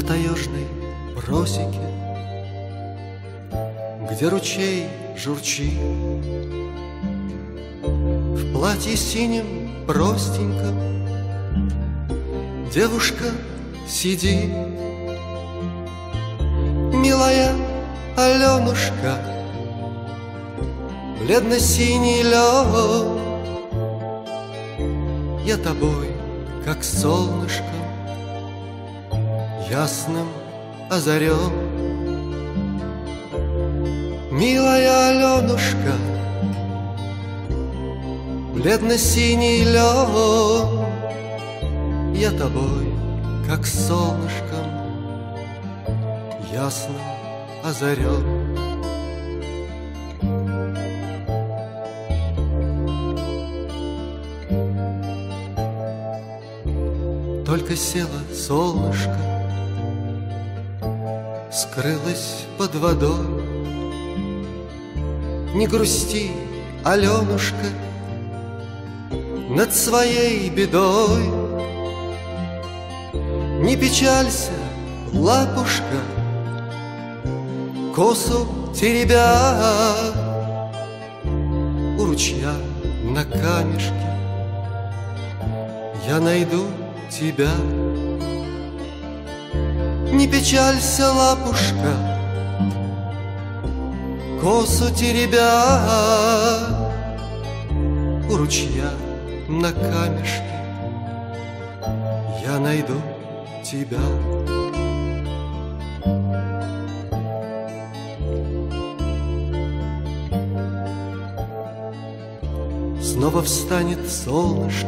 таежной просеке, Где ручей журчит, В платье синем простеньком Девушка сидит, Милая Аленушка, Бледно-синий лед, Я тобой, как солнышко, Ясным озарен. Милая Аленушка, Бледно-синий лед, Я тобой, как солнышком, Ясным озарен. Только село солнышко, Скрылось под водой. Не грусти, Аленушка, Над своей бедой. Не печалься, лапушка, Косу теребя У ручья на камешке Я найду тебя. Не печалься, лапушка, Косу теребя У ручья на камешке Я найду тебя. Снова встанет солнышко,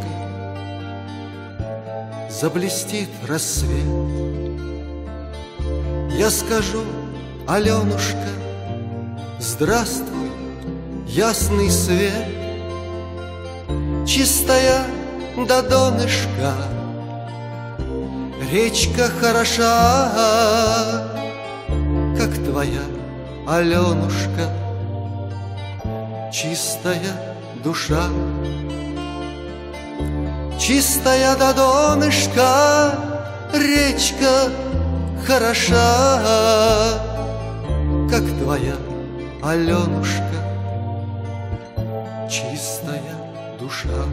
Заблестит рассвет. Я скажу, Аленушка, Здравствуй, ясный свет, Чистая до донышка, Речка хороша, Как твоя Аленушка, Чистая душа. Чистая до донышка речка хороша, Как твоя Аленушка, чистая душа.